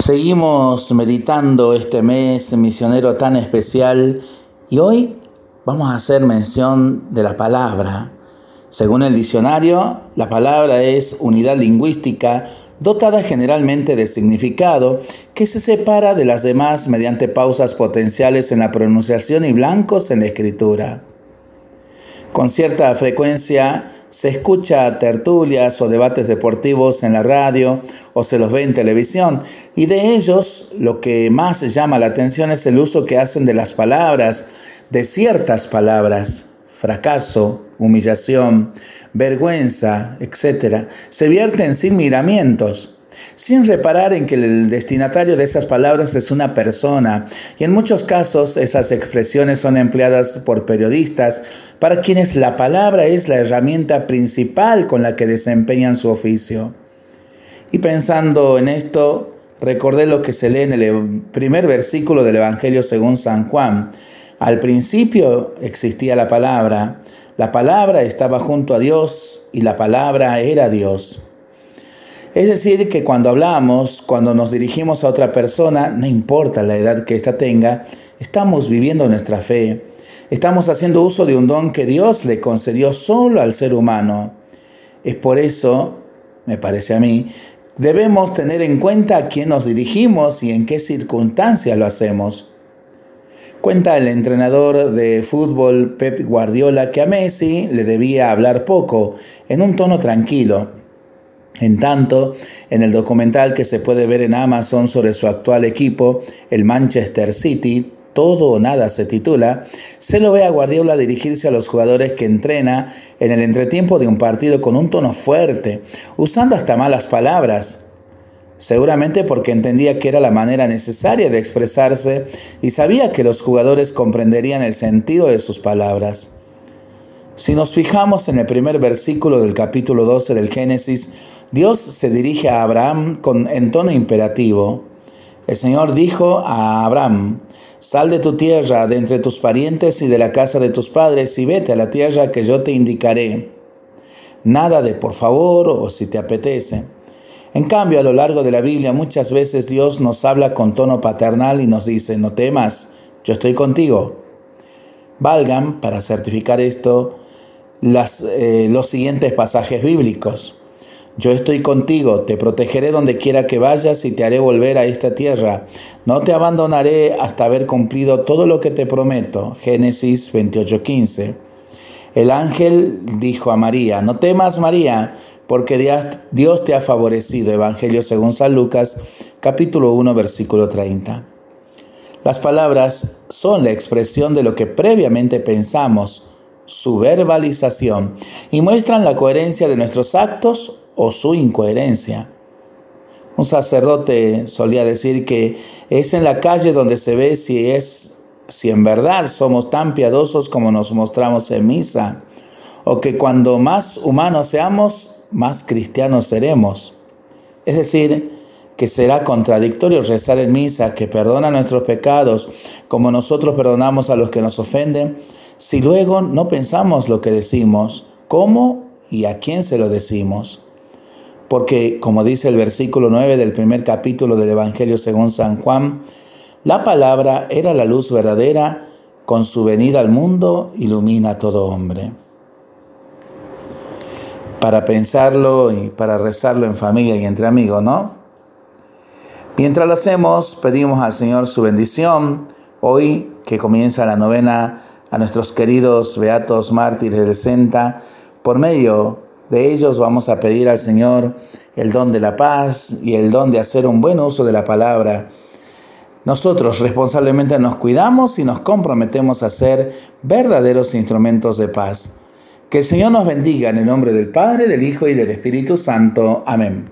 Seguimos meditando este mes misionero tan especial y hoy vamos a hacer mención de la palabra. Según el diccionario, la palabra es unidad lingüística dotada generalmente de significado que se separa de las demás mediante pausas potenciales en la pronunciación y blancos en la escritura. Con cierta frecuencia se escucha tertulias o debates deportivos en la radio o se los ve en televisión y de ellos lo que más llama la atención es el uso que hacen de las palabras, de ciertas palabras, fracaso, humillación, vergüenza, etc. Se vierten sin miramientos sin reparar en que el destinatario de esas palabras es una persona, y en muchos casos esas expresiones son empleadas por periodistas para quienes la palabra es la herramienta principal con la que desempeñan su oficio. Y pensando en esto, recordé lo que se lee en el primer versículo del Evangelio según San Juan. Al principio existía la palabra, la palabra estaba junto a Dios y la palabra era Dios. Es decir, que cuando hablamos, cuando nos dirigimos a otra persona, no importa la edad que ésta tenga, estamos viviendo nuestra fe. Estamos haciendo uso de un don que Dios le concedió solo al ser humano. Es por eso, me parece a mí, debemos tener en cuenta a quién nos dirigimos y en qué circunstancias lo hacemos. Cuenta el entrenador de fútbol Pep Guardiola que a Messi le debía hablar poco, en un tono tranquilo, en tanto, en el documental que se puede ver en Amazon sobre su actual equipo, el Manchester City, todo o nada se titula, se lo ve a Guardiola dirigirse a los jugadores que entrena en el entretiempo de un partido con un tono fuerte, usando hasta malas palabras. Seguramente porque entendía que era la manera necesaria de expresarse y sabía que los jugadores comprenderían el sentido de sus palabras. Si nos fijamos en el primer versículo del capítulo 12 del Génesis, Dios se dirige a Abraham con, en tono imperativo. El Señor dijo a Abraham, sal de tu tierra, de entre tus parientes y de la casa de tus padres, y vete a la tierra que yo te indicaré. Nada de por favor o si te apetece. En cambio, a lo largo de la Biblia muchas veces Dios nos habla con tono paternal y nos dice, no temas, yo estoy contigo. Valgan, para certificar esto, eh, los siguientes pasajes bíblicos. Yo estoy contigo, te protegeré donde quiera que vayas y te haré volver a esta tierra. No te abandonaré hasta haber cumplido todo lo que te prometo. Génesis 28:15. El ángel dijo a María, no temas María, porque Dios te ha favorecido. Evangelio según San Lucas, capítulo 1, versículo 30. Las palabras son la expresión de lo que previamente pensamos, su verbalización, y muestran la coherencia de nuestros actos o su incoherencia. Un sacerdote solía decir que es en la calle donde se ve si es si en verdad somos tan piadosos como nos mostramos en misa, o que cuando más humanos seamos, más cristianos seremos. Es decir, que será contradictorio rezar en misa que perdona nuestros pecados como nosotros perdonamos a los que nos ofenden, si luego no pensamos lo que decimos, cómo y a quién se lo decimos porque, como dice el versículo 9 del primer capítulo del Evangelio según San Juan, la palabra era la luz verdadera, con su venida al mundo ilumina a todo hombre. Para pensarlo y para rezarlo en familia y entre amigos, ¿no? Mientras lo hacemos, pedimos al Señor su bendición. Hoy que comienza la novena a nuestros queridos beatos mártires del Senta, por medio de ellos vamos a pedir al Señor el don de la paz y el don de hacer un buen uso de la palabra. Nosotros responsablemente nos cuidamos y nos comprometemos a ser verdaderos instrumentos de paz. Que el Señor nos bendiga en el nombre del Padre, del Hijo y del Espíritu Santo. Amén.